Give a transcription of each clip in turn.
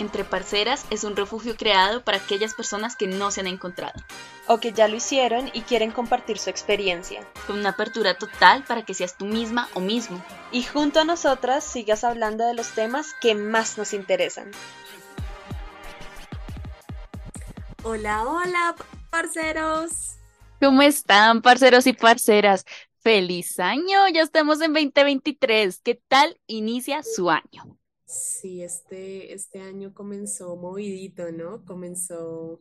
Entre Parceras es un refugio creado para aquellas personas que no se han encontrado. O que ya lo hicieron y quieren compartir su experiencia. Con una apertura total para que seas tú misma o mismo. Y junto a nosotras sigas hablando de los temas que más nos interesan. Hola, hola, parceros. ¿Cómo están, parceros y parceras? Feliz año, ya estamos en 2023. ¿Qué tal inicia su año? Sí, este, este año comenzó movidito, ¿no? Comenzó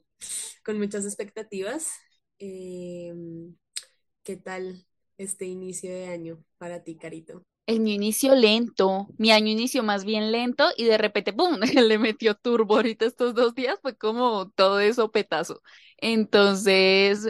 con muchas expectativas. Em, ¿qué tal este inicio de año para ti, Carito? El mi inicio lento, mi año inició más bien lento y de repente, ¡pum!, le metió turbo ahorita estos dos días, fue como todo eso petazo. Entonces,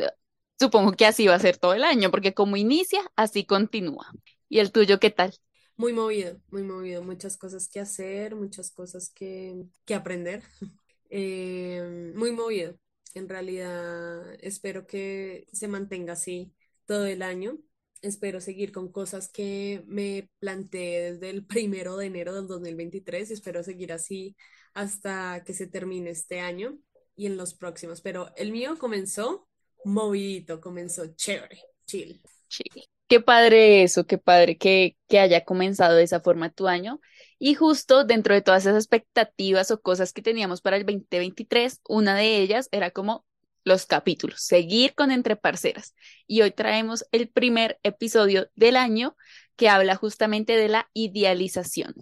supongo que así va a ser todo el año, porque como inicia, así continúa. ¿Y el tuyo qué tal? Muy movido, muy movido, muchas cosas que hacer, muchas cosas que, que aprender. Eh, muy movido. En realidad, espero que se mantenga así todo el año. Espero seguir con cosas que me planteé desde el primero de enero del 2023 y espero seguir así hasta que se termine este año y en los próximos. Pero el mío comenzó movidito, comenzó chévere, chill. Chill. Qué padre eso, qué padre que, haya comenzado de esa forma tu año. Y justo dentro de todas esas expectativas o cosas que teníamos para el 2023, una de ellas era como los capítulos, seguir con Entre Parceras. Y hoy traemos el primer episodio del año que habla justamente de la idealización.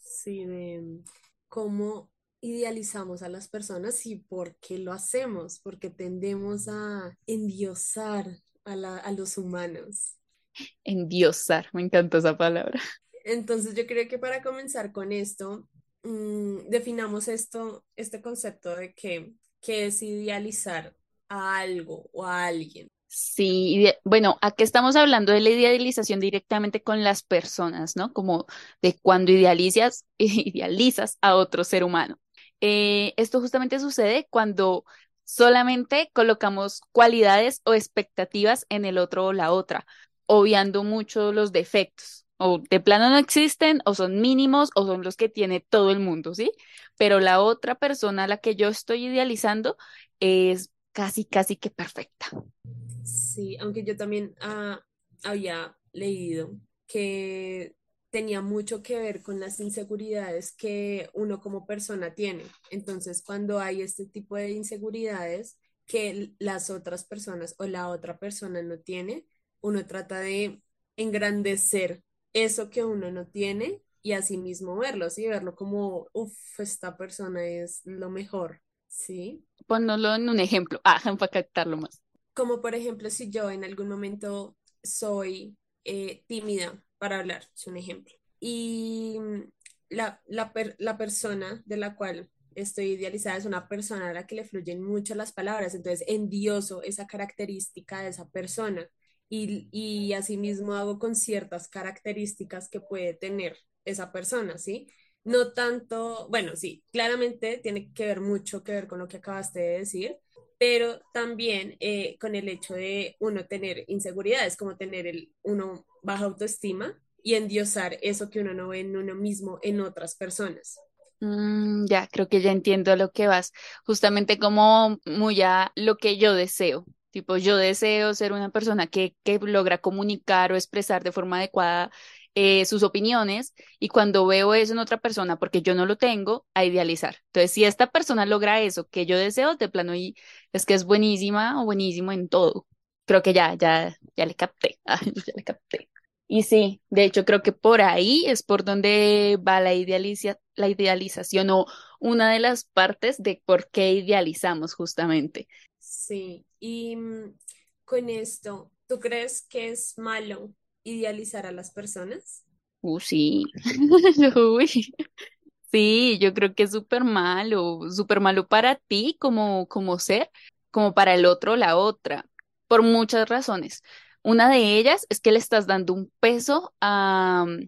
Sí, de cómo idealizamos a las personas y por qué lo hacemos, porque tendemos a endiosar a los humanos endiosar, me encanta esa palabra. Entonces yo creo que para comenzar con esto, mmm, definamos esto, este concepto de que, que es idealizar a algo o a alguien. Sí, bueno, aquí estamos hablando de la idealización directamente con las personas, ¿no? Como de cuando idealizas, idealizas a otro ser humano. Eh, esto justamente sucede cuando solamente colocamos cualidades o expectativas en el otro o la otra obviando mucho los defectos. O de plano no existen, o son mínimos, o son los que tiene todo el mundo, ¿sí? Pero la otra persona la que yo estoy idealizando es casi, casi que perfecta. Sí, aunque yo también ah, había leído que tenía mucho que ver con las inseguridades que uno como persona tiene. Entonces, cuando hay este tipo de inseguridades que las otras personas o la otra persona no tiene, uno trata de engrandecer eso que uno no tiene y así mismo verlo, ¿sí? Verlo como, uff, esta persona es lo mejor, ¿sí? Pónelo en un ejemplo, ah, para captarlo más. Como por ejemplo, si yo en algún momento soy eh, tímida para hablar, es un ejemplo, y la, la, la persona de la cual estoy idealizada es una persona a la que le fluyen mucho las palabras, entonces endioso esa característica de esa persona y, y asimismo hago con ciertas características que puede tener esa persona, ¿sí? No tanto, bueno, sí, claramente tiene que ver mucho que ver con lo que acabaste de decir, pero también eh, con el hecho de uno tener inseguridades, como tener el, uno baja autoestima y endiosar eso que uno no ve en uno mismo en otras personas. Mm, ya, creo que ya entiendo lo que vas. Justamente como muy a lo que yo deseo, Tipo, yo deseo ser una persona que, que logra comunicar o expresar de forma adecuada eh, sus opiniones y cuando veo eso en otra persona, porque yo no lo tengo, a idealizar. Entonces, si esta persona logra eso que yo deseo, de plano y es que es buenísima o buenísimo en todo. Creo que ya, ya, ya le capté, ya le capté. Y sí, de hecho creo que por ahí es por donde va la, idealiza la idealización o una de las partes de por qué idealizamos justamente. Sí, y mm, con esto, ¿tú crees que es malo idealizar a las personas? Uh, sí. Sí, yo creo que es súper malo, súper malo para ti como, como ser, como para el otro la otra, por muchas razones. Una de ellas es que le estás dando un peso a, mm,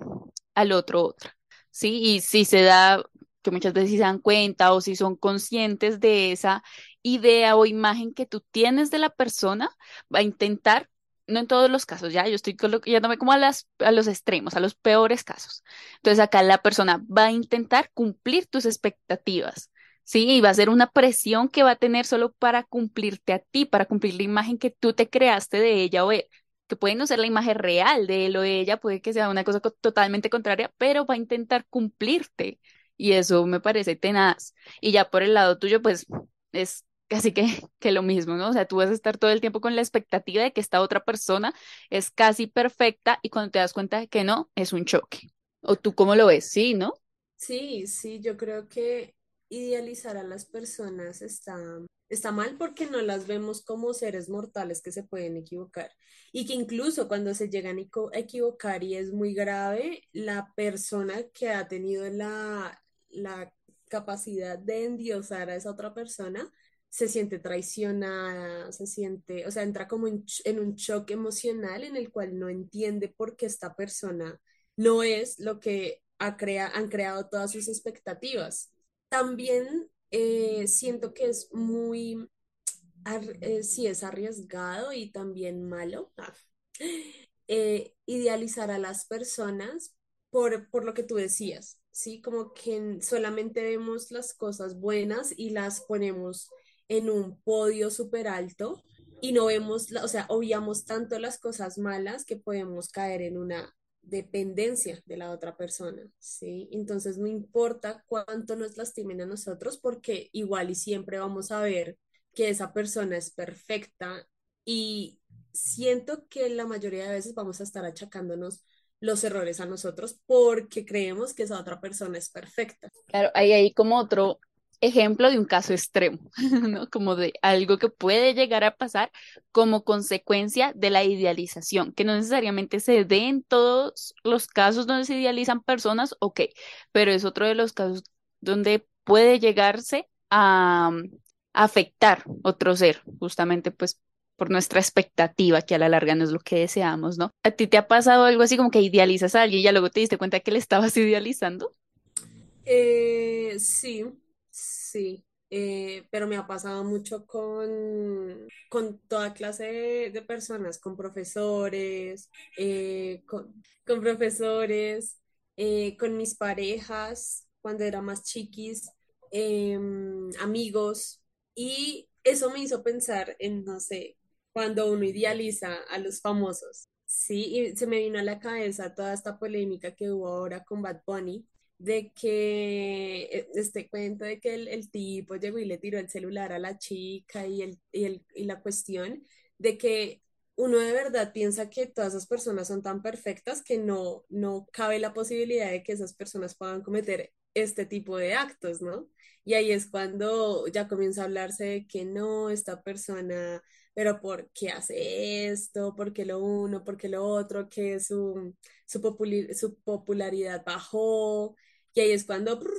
al otro otra, ¿sí? Y si se da, que muchas veces se dan cuenta o si son conscientes de esa idea o imagen que tú tienes de la persona, va a intentar, no en todos los casos, ya, yo estoy yéndome como a, las, a los extremos, a los peores casos. Entonces acá la persona va a intentar cumplir tus expectativas, Sí, y va a ser una presión que va a tener solo para cumplirte a ti, para cumplir la imagen que tú te creaste de ella o él, que puede no ser la imagen real de él o de ella, puede que sea una cosa co- totalmente contraria, pero va a intentar cumplirte. Y eso me parece tenaz. Y ya por el lado tuyo, pues es casi que, que lo mismo, ¿no? O sea, tú vas a estar todo el tiempo con la expectativa de que esta otra persona es casi perfecta y cuando te das cuenta de que no, es un choque. ¿O tú cómo lo ves? Sí, ¿no? Sí, sí, yo creo que idealizar a las personas está, está mal porque no las vemos como seres mortales que se pueden equivocar y que incluso cuando se llegan a equivo- a equivocar y es muy grave, la persona que ha tenido la, la capacidad de endiosar a esa otra persona se siente traicionada, se siente, o sea, entra como en, un shock emocional en el cual no entiende por qué esta persona no es lo que ha crea- han creado todas sus expectativas. También eh, siento que es muy, eh, sí es arriesgado y también malo ah, eh, idealizar a las personas por, por lo que tú decías, ¿sí? Como que solamente vemos las cosas buenas y las ponemos en un podio súper alto y no vemos, o sea, obviamos tanto las cosas malas que podemos caer en una dependencia de la otra persona, ¿sí? Entonces no importa cuánto nos lastimen a nosotros porque igual y siempre vamos a ver que esa persona es perfecta y siento que la mayoría de veces vamos a estar achacándonos los errores a nosotros porque creemos que esa otra persona es perfecta. Claro, hay ahí como otro ejemplo de un caso extremo, ¿no? Como de algo que puede llegar a pasar como consecuencia de la idealización, que no necesariamente se dé en todos los casos donde se idealizan personas, ok, pero es otro de los casos donde puede llegarse a, mm, afectar otro ser, justamente pues por nuestra expectativa, que a la larga no es lo que deseamos, ¿no? ¿A ti te ha pasado algo así como que idealizas a alguien y ya luego te diste cuenta que le estabas idealizando? Eh, sí, sí, eh, pero me ha pasado mucho con, con toda clase de, personas, con profesores, eh, con, con profesores, eh, con mis parejas cuando era más chiquis, em, amigos, y eso me hizo pensar en, no sé, cuando uno idealiza a los famosos. Sí, y se me vino a la cabeza toda esta polémica que hubo ahora con Bad Bunny de que eh, este cuento de que el, el tipo llegó y le tiró el celular a la chica y, el, y, el, y la cuestión de que uno de verdad piensa que todas esas personas son tan perfectas que no, no cabe la posibilidad de que esas personas puedan cometer este tipo de actos, ¿no? Y ahí es cuando ya comienza a hablarse de que no, esta persona, pero ¿por qué hace esto? ¿Por qué lo uno? ¿Por qué lo otro? Que su, su, popularidad bajó y ahí es cuando prr,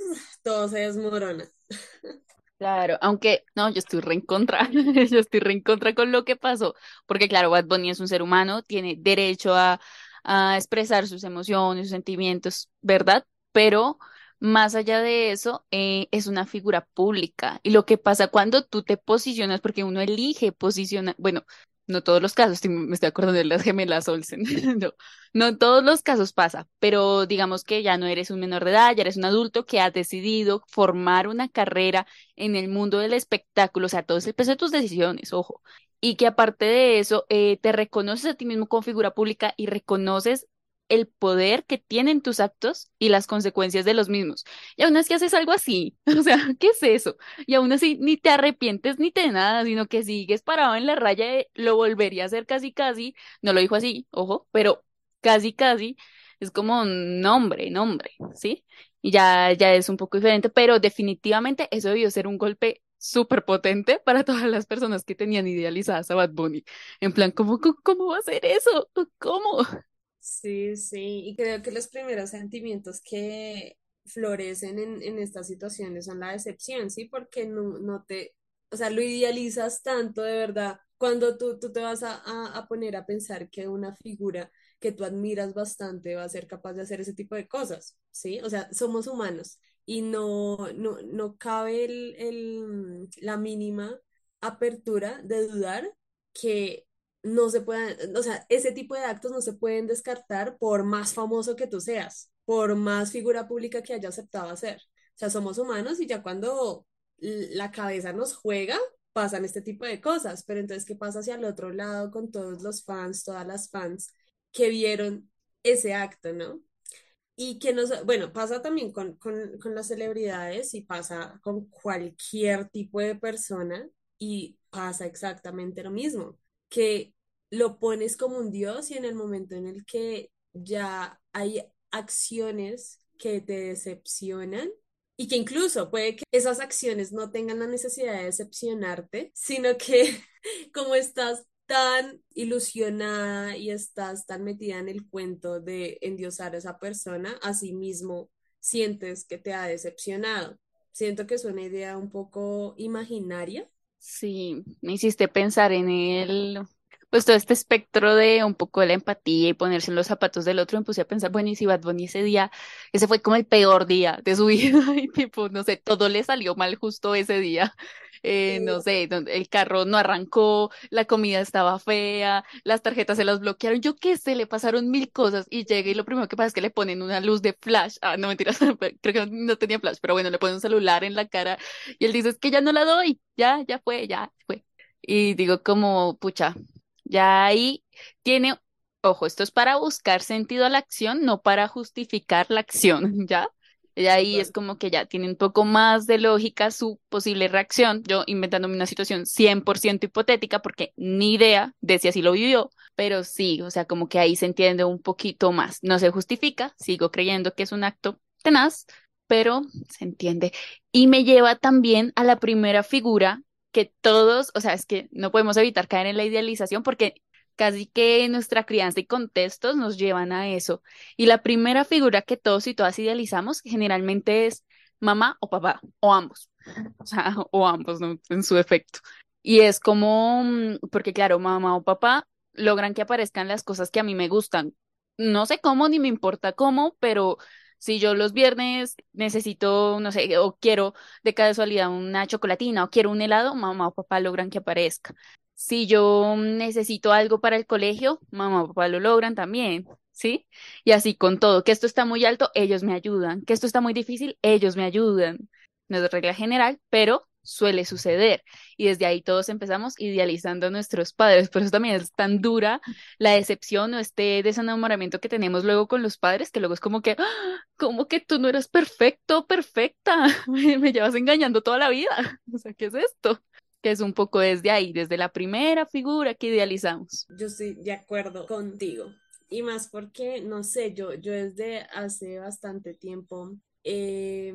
todo se desmorona. Claro, aunque no, yo estoy re en contra, yo estoy re en contra con lo que pasó, porque claro, Bad Bunny es un ser humano, tiene derecho a, a expresar sus emociones, sus sentimientos, ¿verdad? Pero más allá de eso, eh, es una figura pública. Y lo que pasa cuando tú te posicionas, porque uno elige posicionar, bueno, no todos los casos, me estoy acordando de las gemelas Olsen, no, no todos los casos pasa, pero digamos que ya no eres un menor de edad, ya eres un adulto que has decidido formar una carrera en el mundo del espectáculo, o sea, todo es el peso de tus decisiones, ojo, y que aparte de eso, eh, te reconoces a ti mismo como figura pública y reconoces el poder que tienen tus actos y las consecuencias de los mismos. Y aún así haces algo así, o sea, ¿qué es eso? Y aún así ni te arrepientes ni te nada, sino que sigues parado en la raya de lo volvería a hacer casi casi, no lo dijo así, ojo, pero casi casi es como nombre, nombre, ¿sí? Y ya, ya es un poco diferente, pero definitivamente eso debió ser un golpe súper potente para todas las personas que tenían idealizadas a Bad Bunny. En plan, ¿cómo, cómo, cómo va a ser eso? ¿Cómo? Sí, sí, y creo que los primeros sentimientos que florecen en, en estas situaciones son la decepción, ¿sí? Porque no, no te, o sea, lo idealizas tanto de verdad, cuando tú, tú te vas a, a, poner a pensar que una figura que tú admiras bastante va a ser capaz de hacer ese tipo de cosas, ¿sí? O sea, somos humanos y no, no, no cabe el, el, la mínima apertura de dudar que no se puedan, o sea, ese tipo de actos no se pueden descartar por más famoso que tú seas, por más figura pública que haya aceptado hacer. O sea, somos humanos y ya cuando la cabeza nos juega, pasan este tipo de cosas, pero entonces, ¿qué pasa hacia el otro lado con todos los fans, todas las fans que vieron ese acto, ¿no? Y que nos, bueno, pasa también con, con, con las celebridades y pasa con cualquier tipo de persona y pasa exactamente lo mismo, que lo pones como un dios y en el momento en el que ya hay acciones que te decepcionan y que incluso puede que esas acciones no tengan la necesidad de decepcionarte, sino que como estás tan ilusionada y estás tan metida en el cuento de endiosar a esa persona, así mismo sientes que te ha decepcionado. Siento que es una idea un poco imaginaria. Sí, me hiciste pensar en el pues todo este espectro de un poco de la empatía y ponerse en los zapatos del otro, me puse a pensar, bueno, y si Bad Bunny ese día, ese fue como el peor día de su vida, y tipo, no sé, todo le salió mal justo ese día. Eh, no sé, el carro no arrancó, la comida estaba fea, las tarjetas se las bloquearon, yo qué sé, le pasaron mil cosas y llega y lo primero que pasa es que le ponen una luz de flash, ah, no mentiras, creo que no tenía flash, pero bueno, le ponen un celular en la cara y él dice, es que ya no la doy, ya, ya fue, ya fue. Y digo como, pucha, ya ahí tiene, ojo, esto es para buscar sentido a la acción, no para justificar la acción, ¿ya? Y ahí es como que ya tiene un poco más de lógica su posible reacción. Yo inventándome una situación 100% hipotética porque ni idea de si así lo vivió, pero sí, o sea, como que ahí se entiende un poquito más. No se justifica, sigo creyendo que es un acto tenaz, pero se entiende. Y me lleva también a la primera figura que todos, o sea, es que no podemos evitar caer en la idealización porque casi que nuestra crianza y contextos nos llevan a eso. Y la primera figura que todos y todas idealizamos generalmente es mamá o papá, o ambos, o ambos. En su efecto. Y es como, mm, porque claro, mamá o papá logran que aparezcan las cosas que a mí me gustan. No sé cómo ni me importa cómo, pero si yo los viernes necesito, no sé, o quiero de casualidad una chocolatina o quiero un helado, mamá o papá logran que aparezca. Si yo necesito algo para el colegio, mamá o papá lo logran también, ¿sí? Y así con todo, que esto está muy alto, ellos me ayudan, que esto está muy difícil, ellos me ayudan. No es regla general, pero suele suceder. Y desde ahí todos empezamos idealizando a nuestros padres. Por eso también es tan dura la decepción o este desenamoramiento que tenemos luego con los padres, que luego es como que, ¡Ah! como que tú no eres perfecto, perfecta, me, llevas engañando toda la vida. O sea, ¿qué es esto? Que es un poco desde ahí, desde la primera figura que idealizamos. Yo estoy de acuerdo contigo. Y más porque, no sé, yo, yo desde hace bastante tiempo eh,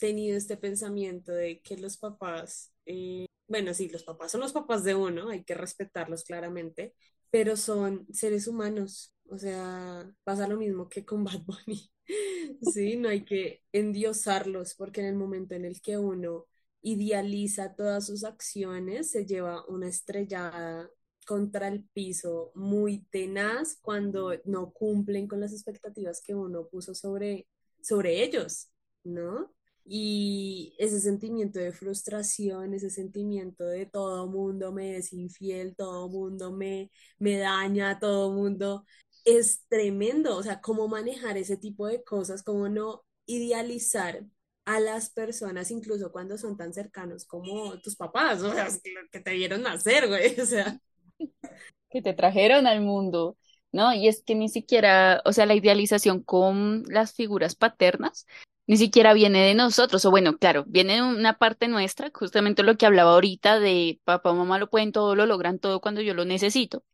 tenido este pensamiento de que los papás, eh, bueno, sí, los papás son los papás de uno, hay que respetarlos claramente, pero son seres humanos, o sea, pasa lo mismo que con Bad Bunny, sí, no hay que endiosarlos porque en el momento en el que uno idealiza todas sus acciones, se lleva una estrellada contra el piso muy tenaz cuando no cumplen con las expectativas que uno puso sobre, sobre ellos, ¿no? Y ese sentimiento de frustración, ese sentimiento de todo mundo me es infiel, todo mundo me, me daña, todo mundo es tremendo. O sea, cómo manejar ese tipo de cosas, cómo no idealizar a las personas, incluso cuando son tan cercanos como tus papás, o sea, que te vieron nacer, güey, o sea. Que te trajeron al mundo. ¿no? Y es que ni siquiera, o sea, la idealización con las figuras paternas ni siquiera viene de nosotros, o bueno, claro, viene de una parte nuestra, justamente lo que hablaba ahorita de papá mamá lo pueden todo, lo logran todo cuando yo lo necesito,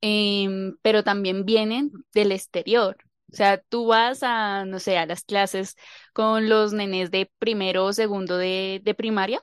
em, pero también vienen del exterior. O sea, tú vas a, no sé, a las clases con los nenes de primero o segundo de, de primaria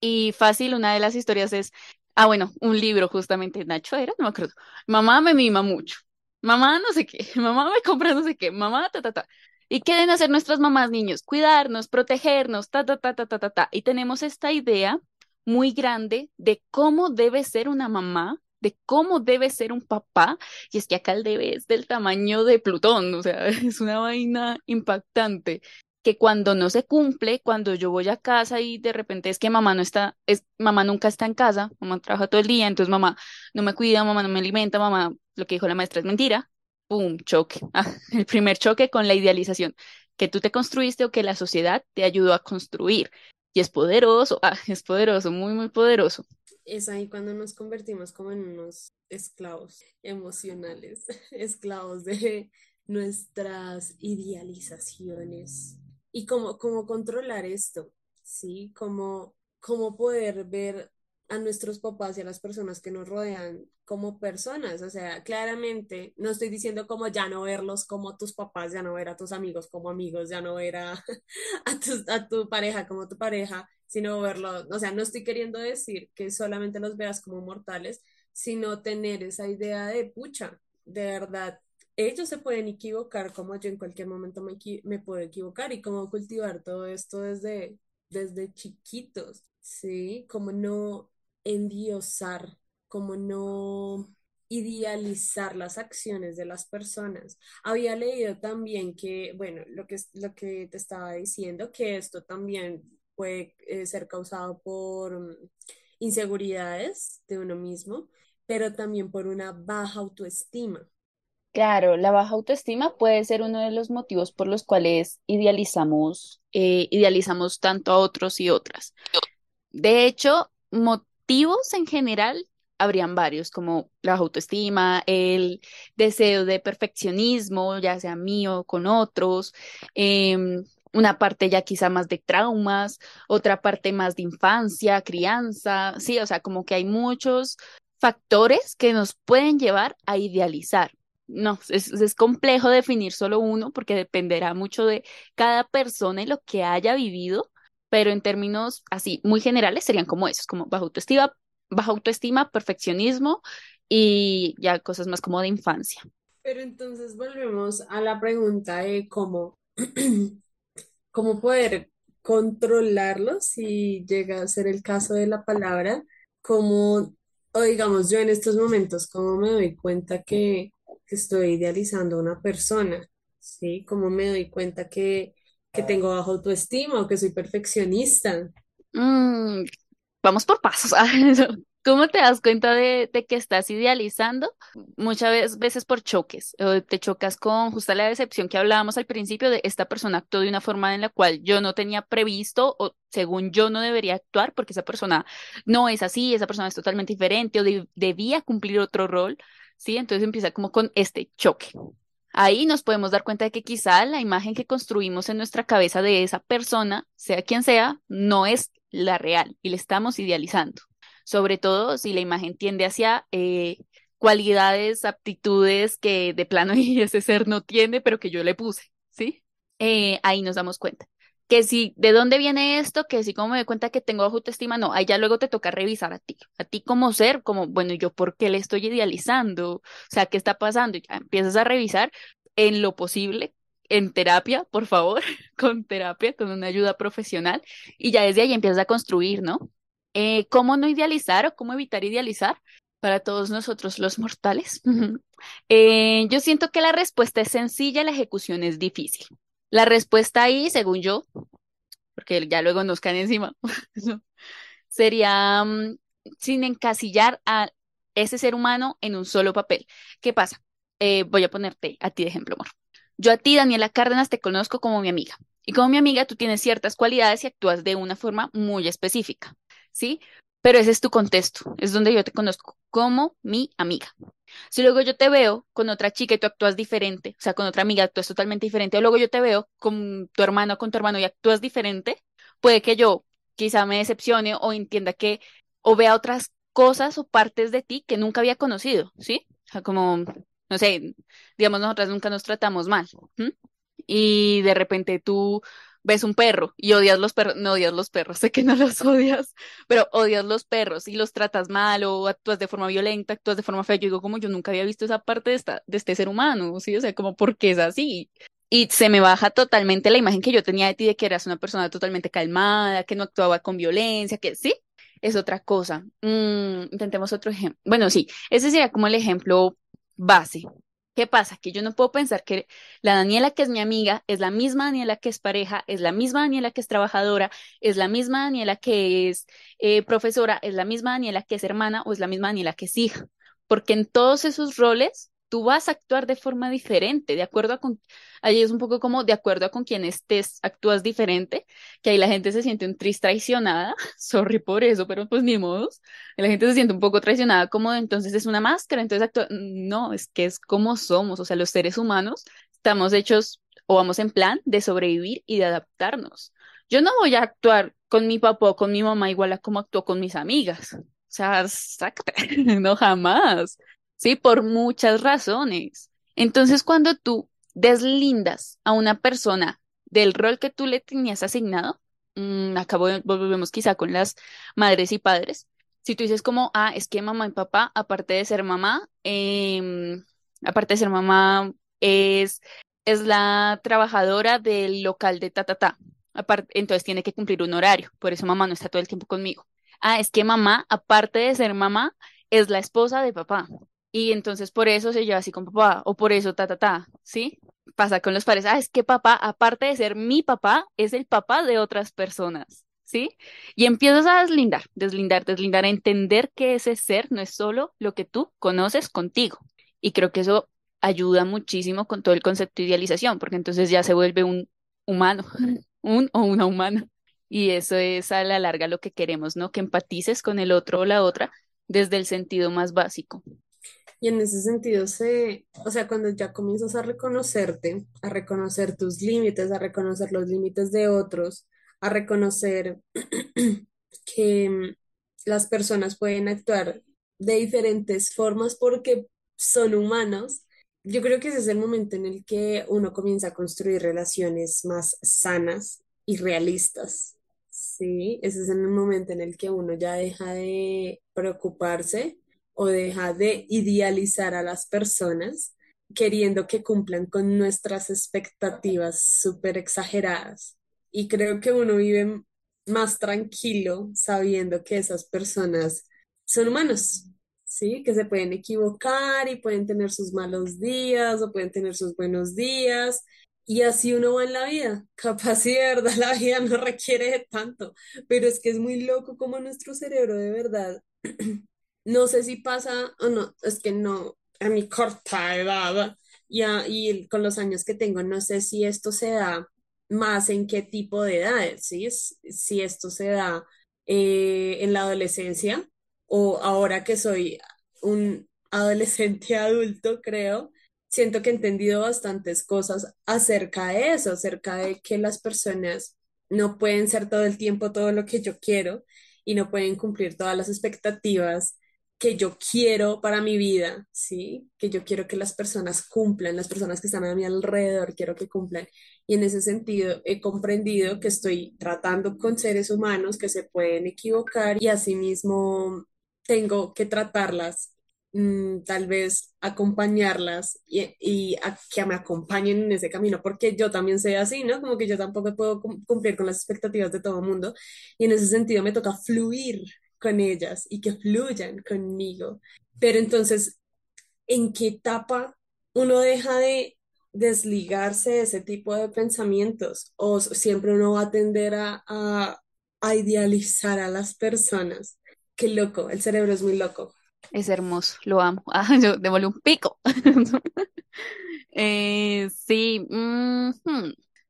y fácil, una de las historias es, ah, bueno, un libro justamente, Nacho era, no me acuerdo, mamá me mima mucho, mamá no sé qué, mamá me compra no sé qué, mamá ta, ta, ta. ¿Y qué deben hacer nuestras mamás, niños? Cuidarnos, protegernos, ta, ta, ta, ta, ta, ta, ta. Y tenemos esta idea muy grande de cómo debe ser una mamá, de cómo debe ser un papá. Y es que acá el debe es del tamaño de Plutón, o sea, es una vaina impactante que cuando no se cumple, cuando yo voy a casa y de repente es que mamá no está, es, mamá nunca está en casa, mamá trabaja todo el día, entonces mamá no me cuida, mamá no me alimenta, mamá, lo que dijo la maestra es mentira, ¡pum! choque. Ah, el primer choque con la idealización que tú te construiste o que la sociedad te ayudó a construir. Y es poderoso, ah, es poderoso, muy, muy poderoso. Es ahí cuando nos convertimos como en unos esclavos emocionales, esclavos de nuestras idealizaciones. Y cómo, cómo controlar esto, ¿sí? Cómo, cómo poder ver a nuestros papás y a las personas que nos rodean como personas. O sea, claramente no estoy diciendo como ya no verlos como tus papás, ya no ver a tus amigos como amigos, ya no ver a, a, tu, pareja como tu pareja, sino verlo, o sea, no estoy queriendo decir que solamente los veas como mortales, sino tener esa idea de, pucha, de verdad, ellos se pueden equivocar como yo en cualquier momento me, me puedo equivocar y cómo cultivar todo esto desde, desde chiquitos, ¿sí? Como no endiosar, como no idealizar las acciones de las personas. Había leído también que, bueno, lo que, lo que te estaba diciendo, que esto también puede eh, ser causado por mm, inseguridades de uno mismo, pero también por una baja autoestima. Claro, la baja autoestima puede ser uno de los motivos por los cuales idealizamos, eh, idealizamos tanto a otros y otras. De hecho, en general habrían varios, como la autoestima, el deseo de perfeccionismo, ya sea mío con otros, em, una parte ya quizá más de traumas, otra parte más de infancia, crianza, sí, o sea, como que hay muchos factores que nos pueden llevar a idealizar. No, es, es complejo definir solo uno porque dependerá mucho de cada persona y lo que haya vivido, pero en términos así muy generales serían como esos, como baja autoestima, baja autoestima, perfeccionismo y ya cosas más como de infancia. Pero entonces volvemos a la pregunta de cómo, cómo poder controlarlo si llega a ser el caso de la palabra, como, o digamos yo en estos momentos, cómo me doy cuenta que, estoy idealizando a una persona, ¿sí? Cómo me doy cuenta que, que tengo baja autoestima o que soy perfeccionista. Mm, vamos por pasos. ¿Cómo te das cuenta de, que estás idealizando? Muchas veces por choques. O te chocas con justa la decepción que hablábamos al principio de esta persona actuó de una forma en la cual yo no tenía previsto o según yo no debería actuar porque esa persona no es así, esa persona es totalmente diferente o debía cumplir otro rol. ¿Sí? Entonces empieza como con este choque. Ahí nos podemos dar cuenta de que quizá la imagen que construimos en nuestra cabeza de esa persona, sea quien sea, no es la real y le estamos idealizando. Sobre todo si la imagen tiende hacia eh, cualidades, aptitudes que de plano ese ser no tiene, pero que yo le puse, ¿sí? Eh, ahí nos damos cuenta. Que si, ¿de dónde viene esto? Que si como me doy cuenta que tengo autoestima, no, ahí ya luego te toca revisar a ti, a ti como ser, como, bueno, ¿yo por qué le estoy idealizando? O sea, ¿qué está pasando? Ya empiezas a revisar en lo posible en terapia, por favor, con terapia, con una ayuda profesional, y ya desde ahí empiezas a construir, ¿no? Eh, ¿Cómo no idealizar o cómo evitar idealizar para todos nosotros los mortales? Eh, yo siento que la respuesta es sencilla, la ejecución es difícil. La respuesta ahí, según yo, porque ya luego nos caen encima, sería mm, sin encasillar a ese ser humano en un solo papel. ¿Qué pasa? Eh, voy a ponerte a ti de ejemplo, amor. Yo a ti, Daniela Cárdenas, te conozco como mi amiga. Y como mi amiga, tú tienes ciertas cualidades y actúas de una forma muy específica, ¿sí? Pero ese es tu contexto, es donde yo te conozco como mi amiga. Si luego yo te veo con otra chica y tú actúas diferente, o sea, con otra amiga actúas totalmente diferente, o luego yo te veo con tu hermano o con tu hermano y actúas diferente, puede que yo quizá me decepcione o entienda que, o vea otras cosas o partes de ti que nunca había conocido, ¿sí? O sea, como no sé, digamos, nosotras nunca nos tratamos mal. Y de repente tú ves un perro y odias los perros, no odias los perros, sé que no los odias, pero odias los perros y los tratas mal o actúas de forma violenta, actúas de forma fea. Yo digo, como yo nunca había visto esa parte de, esta, de este ser humano, ¿sí? O sea, como, ¿por qué es así? Y se me baja totalmente la imagen que yo tenía de ti de que eras una persona totalmente calmada, que no actuaba con violencia, que sí, es otra cosa. Mm, intentemos otro ejemplo. Bueno, sí, ese sería como el ejemplo base. ¿Qué pasa? Que yo no puedo pensar que la Daniela que es mi amiga es la misma Daniela que es pareja, es la misma Daniela que es trabajadora, es la misma Daniela que es eh, profesora, es la misma Daniela que es hermana o es la misma Daniela que es hija. Porque en todos esos roles tú vas a actuar de forma diferente, de acuerdo a con, ahí es un poco como de acuerdo a con quién estés, actúas diferente, que ahí la gente se siente un tris traicionada, sorry por eso, pero pues ni modos, la gente se siente un poco traicionada como entonces es una máscara, entonces actúa, no, es que es como somos, o sea, los seres humanos estamos hechos o vamos en plan de sobrevivir y de adaptarnos. Yo no voy a actuar con mi papá o con mi mamá igual a como actúo con mis amigas. O sea, exacto, no jamás. Sí, por muchas razones. Entonces, cuando tú deslindas a una persona del rol que tú le tenías asignado, mmm, acabo volvemos quizá con las madres y padres. Si tú dices como, ah, es que mamá y papá, aparte de ser mamá, eh, aparte de ser mamá, es, es la trabajadora del local de ta, ta, ta. Entonces tiene que cumplir un horario, por eso mamá no está todo el tiempo conmigo. Ah, es que mamá, aparte de ser mamá, es la esposa de papá. Y entonces por eso se lleva así con papá, o por eso ta, ta, ta, ¿sí? Pasa con los padres. Ah, es que papá, aparte de ser mi papá, es el papá de otras personas, ¿sí? Y empiezas a deslindar, deslindar, deslindar, a entender que ese ser no es solo lo que tú conoces contigo. Y creo que eso ayuda muchísimo con todo el concepto de idealización, porque entonces ya se vuelve un humano, un o una humana. Y eso es a la larga lo que queremos, ¿no? Que empatices con el otro o la otra desde el sentido más básico. Y en ese sentido, se, o sea, cuando ya comienzas a reconocerte, a reconocer tus límites, a reconocer los límites de otros, a reconocer que las personas pueden actuar de diferentes formas porque son humanos, yo creo que ese es el momento en el que uno comienza a construir relaciones más sanas y realistas. Sí, ese es el momento en el que uno ya deja de preocuparse o deja de idealizar a las personas queriendo que cumplan con nuestras expectativas súper exageradas. Y creo que uno vive más tranquilo sabiendo que esas personas son humanos, ¿sí? Que se pueden equivocar y pueden tener sus malos días o pueden tener sus buenos días. Y así uno va en la vida. Capaz y de verdad la vida no requiere de tanto, pero es que es muy loco como nuestro cerebro de verdad. No sé si pasa o no, es que no, a mi corta edad ya, y con los años que tengo, no sé si esto se da más en qué tipo de edades, ¿sí? Si esto se da eh, en la adolescencia o ahora que soy un adolescente adulto, creo, siento que he entendido bastantes cosas acerca de eso, acerca de que las personas no pueden ser todo el tiempo todo lo que yo quiero y no pueden cumplir todas las expectativas que yo quiero para mi vida, ¿sí? Que yo quiero que las personas cumplan, las personas que están a mi alrededor quiero que cumplan. Y en ese sentido he comprendido que estoy tratando con seres humanos que se pueden equivocar y asimismo tengo que tratarlas, mm, tal vez acompañarlas y, a que me acompañen en ese camino, porque yo también soy así, ¿no? Como que yo tampoco puedo cumplir con las expectativas de todo el mundo y en ese sentido me toca fluir con ellas y que fluyan conmigo. Pero entonces, ¿en qué etapa uno deja de desligarse de ese tipo de pensamientos o siempre uno va a tender a, idealizar a las personas? Qué loco, el cerebro es muy loco. Es hermoso, lo amo. Ah, yo devolví un pico. eh, sí.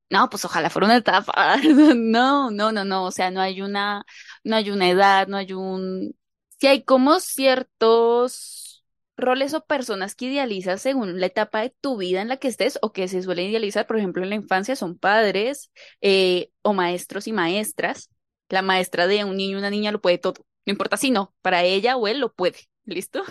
No, pues ojalá fuera una etapa. No, no, no, no. O sea, no hay una, no hay una edad, no hay un. Sí hay como ciertos roles o personas que idealizas según la etapa de tu vida en la que estés o que se suelen idealizar, por ejemplo, en la infancia son padres eh, o maestros y maestras. La maestra de un niño o una niña lo puede todo. No importa si no, para ella o él lo puede. ¿Listo?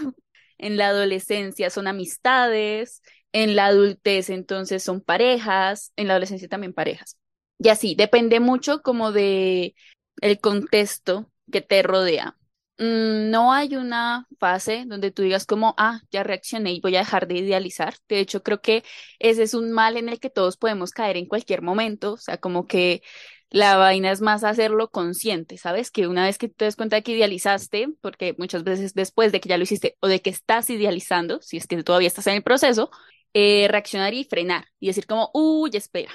En la adolescencia son amistades, en la adultez entonces son parejas, en la adolescencia también parejas. Y así, depende mucho como de el contexto que te rodea. Mm, no hay una fase donde tú digas como, ah, ya reaccioné y voy a dejar de idealizar. De hecho, creo que ese es un mal en el que todos podemos caer en cualquier momento. O sea, como que la vaina es más hacerlo consciente, ¿sabes? Que una vez que te das cuenta de que idealizaste, porque muchas veces después de que ya lo hiciste o de que estás idealizando, si es que todavía estás en el proceso, eh, reaccionar y frenar y decir como, uy, espera,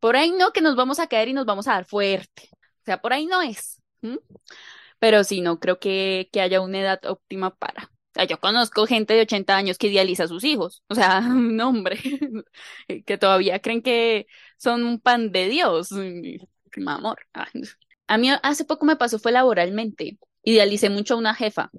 por ahí no que nos vamos a caer y nos vamos a dar fuerte. O sea, por ahí no es. Pero sí, no creo que, que haya una edad óptima para. sea, yo conozco gente de 80 años que idealiza a sus hijos. O sea, un hombre, que todavía creen que son un pan de Dios. Mi amor. A mí hace poco me pasó fue laboralmente. Idealicé mucho a una jefa.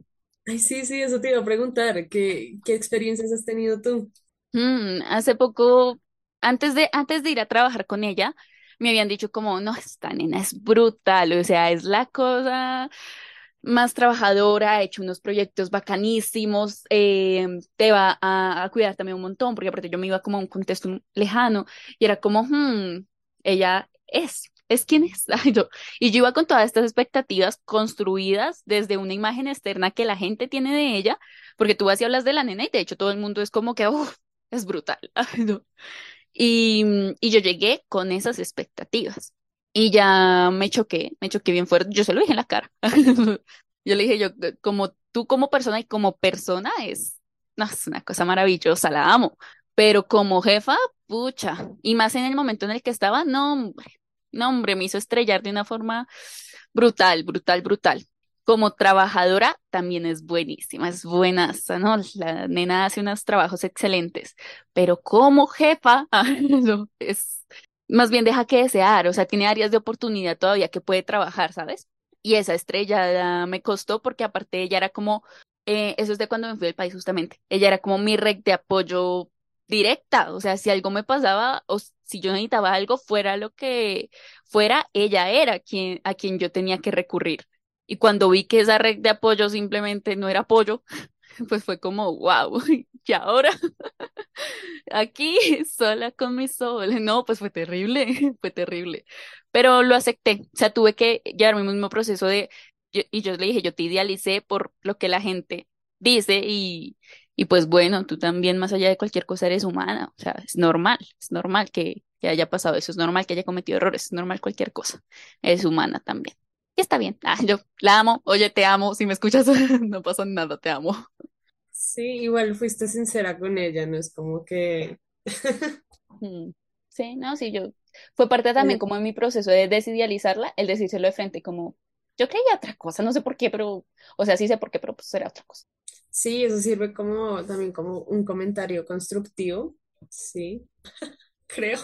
Ay, sí, sí, eso te iba a preguntar. ¿Qué, qué experiencias has tenido tú? Mm, hace poco, antes de, antes de ir a trabajar con ella, me habían dicho como, no, esta nena es brutal, o sea, es la cosa más trabajadora, ha hecho unos proyectos bacanísimos, eh, te va a, a cuidar también un montón, porque aparte yo me iba como a un contexto lejano y era como, hmm, ella es, es quien es. Yo- Y yo iba con todas estas expectativas construidas desde una imagen externa que la gente tiene de ella, porque tú vas y hablas de la nena y de hecho todo el mundo es como que, uff, es brutal. Y, mm, y yo llegué con esas expectativas. Y ya me choqué, me choqué bien fuerte. Yo se lo dije en la cara. Yo le dije, yo, eh, como tú como persona y como persona es, no, es una cosa maravillosa, la amo. Pero como jefa, pucha. Y más en el momento en el que estaba, no, hombre, no, hombre, me hizo estrellar de una forma brutal, brutal, brutal. Como trabajadora también es buenísima, es buenaza, ¿no? La nena hace unos trabajos excelentes pero como jefa, no, es más bien deja que desear, o sea, tiene áreas de oportunidad todavía que puede trabajar, ¿sabes? Y esa estrella me costó porque aparte ella era como, eh, eso es de cuando me fui del país justamente, ella era como mi red de apoyo directa, o sea, si algo me pasaba o si yo necesitaba algo fuera lo que fuera, ella era quien, a quien yo tenía que recurrir. Y cuando vi que esa red de apoyo simplemente no era apoyo, pues fue como, wow, ¿y ahora? Aquí sola con mi sol. No, pues fue terrible, fue terrible. Pero lo acepté. O sea, tuve que llevar mi mismo proceso de, y yo le dije, yo te idealicé por lo que la gente dice y, y pues bueno, tú también más allá de cualquier cosa eres humana. O sea, es normal, es normal que, que haya pasado eso, es normal que haya cometido errores, es normal cualquier cosa. Es humana también. Y está bien. Ah, yo la amo, oye, te amo. Si me escuchas, no pasa nada, te amo. Sí, igual fuiste sincera con ella, no es como que... Sí, no, sí, yo. Fue parte también Eh, como de mi proceso de desidealizarla, el decírselo de frente, como yo creía otra cosa, no sé por qué, pero, o sea, sí sé por qué, pero pues era otra cosa. Sí, eso sirve como también como un comentario constructivo, sí, creo.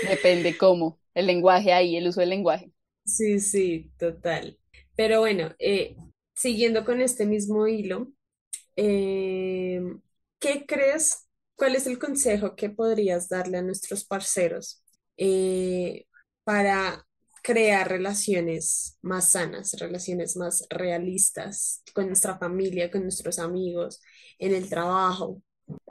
Depende cómo, el lenguaje ahí, el uso del lenguaje. Sí, sí, total. Pero bueno, eh, siguiendo con este mismo hilo, eh, ¿qué crees? ¿Cuál es el consejo que podrías darle a nuestros parceros eh, para crear relaciones más sanas, relaciones más realistas con nuestra familia, con nuestros amigos, en el trabajo?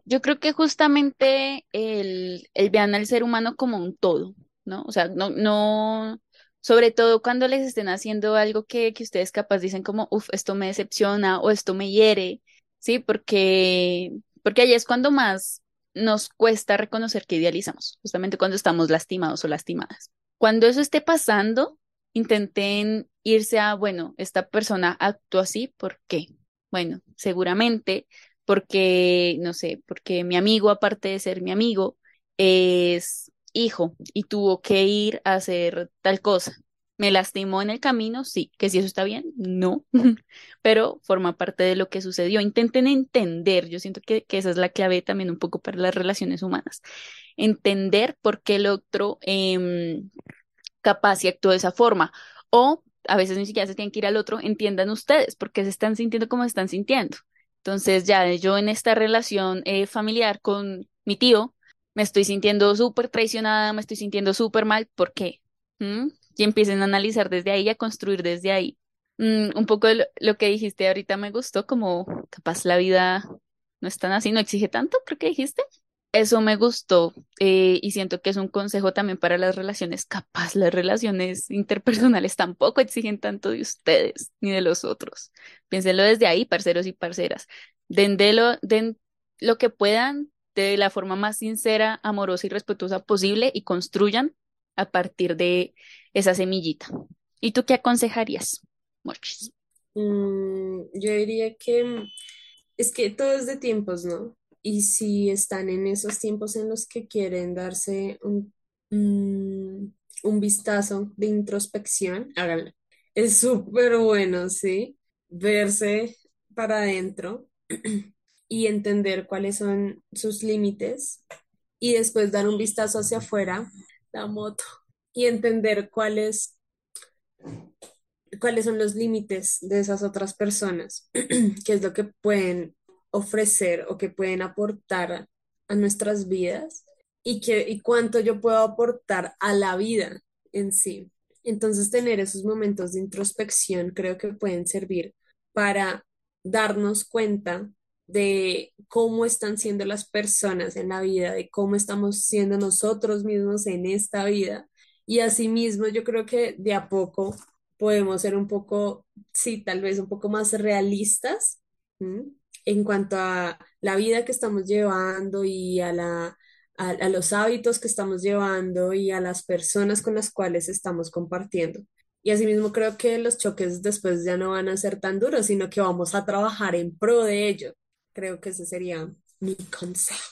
Yo creo que justamente el, el vean al ser humano como un todo, ¿no? O sea, no, no, sobre todo cuando les estén haciendo algo que, que ustedes capaz dicen como, uff, esto me decepciona o esto me hiere, ¿sí? Porque, porque ahí es cuando más nos cuesta reconocer que idealizamos, justamente cuando estamos lastimados o lastimadas. Cuando eso esté pasando, intenten irse a, bueno, esta persona actuó así, ¿por qué? Bueno, seguramente porque, no sé, porque mi amigo, aparte de ser mi amigo, es hijo y tuvo que ir a hacer tal cosa. ¿Me lastimó en el camino? Sí. ¿Que si eso está bien? No. Pero forma parte de lo que sucedió. Intenten entender. Yo siento que, que esa es la clave también un poco para las relaciones humanas. Entender por qué el otro em, capaz y actuó de esa forma. O a veces ni siquiera se tienen que ir al otro, entiendan ustedes por qué se están sintiendo como se están sintiendo. Entonces, ya yo en esta relación eh, familiar con mi tío, me estoy sintiendo súper traicionada, me estoy sintiendo súper mal, ¿por qué? ¿Mm? Y empiecen a analizar desde ahí, a construir desde ahí. Mm, un poco lo, lo que dijiste ahorita me gustó, como capaz la vida no es tan así, no exige tanto, creo que dijiste. Eso me gustó eh, y siento que es un consejo también para las relaciones. Capaz las relaciones interpersonales tampoco exigen tanto de ustedes ni de los otros. Piénsenlo desde ahí, parceros y parceras. Den, den lo que puedan de la forma más sincera, amorosa y respetuosa posible y construyan a partir de esa semillita. ¿Y tú qué aconsejarías, Mochis? Mm, yo diría que es que todo es de tiempos, ¿no? Y si están en esos tiempos en los que quieren darse un, mm, un vistazo de introspección, háganlo. Es súper bueno, ¿sí? Verse para adentro y entender cuáles son sus límites y después dar un vistazo hacia afuera, la moto, y entender cuáles cuáles son los límites de esas otras personas, qué es lo que pueden ofrecer o que pueden aportar a nuestras vidas y, que, y cuánto yo puedo aportar a la vida en sí. Entonces, tener esos momentos de introspección creo que pueden servir para darnos cuenta de cómo están siendo las personas en la vida, de cómo estamos siendo nosotros mismos en esta vida. Y asimismo, yo creo que de a poco podemos ser un poco, sí, tal vez un poco más realistas en cuanto a la vida que estamos llevando y a, la, a, los hábitos que estamos llevando y a las personas con las cuales estamos compartiendo. Y asimismo creo que los choques después ya no van a ser tan duros, sino que vamos a trabajar en pro de ello. Creo que ese sería mi consejo.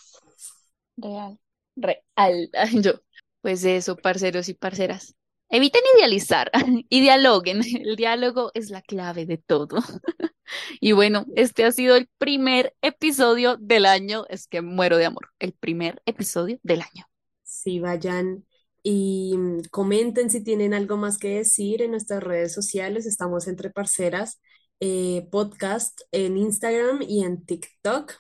Real. Real. Yo. Pues eso, parceros y parceras. Eviten idealizar y dialoguen. El diálogo es la clave de todo. Y bueno, este ha sido el primer episodio del año. Es que muero de amor. El primer episodio del año. Sí, vayan y comenten si tienen algo más que decir en nuestras redes sociales. Estamos entre parceras eh, podcast en Instagram y en TikTok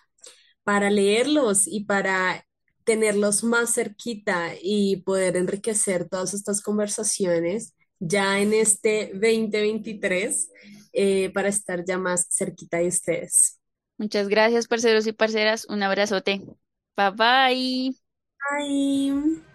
para leerlos y para tenerlos más cerquita y poder enriquecer todas estas conversaciones ya en este 2023 eh, para estar ya más cerquita de ustedes. Muchas gracias, parceros y parceras. Un abrazote. Bye bye. Bye.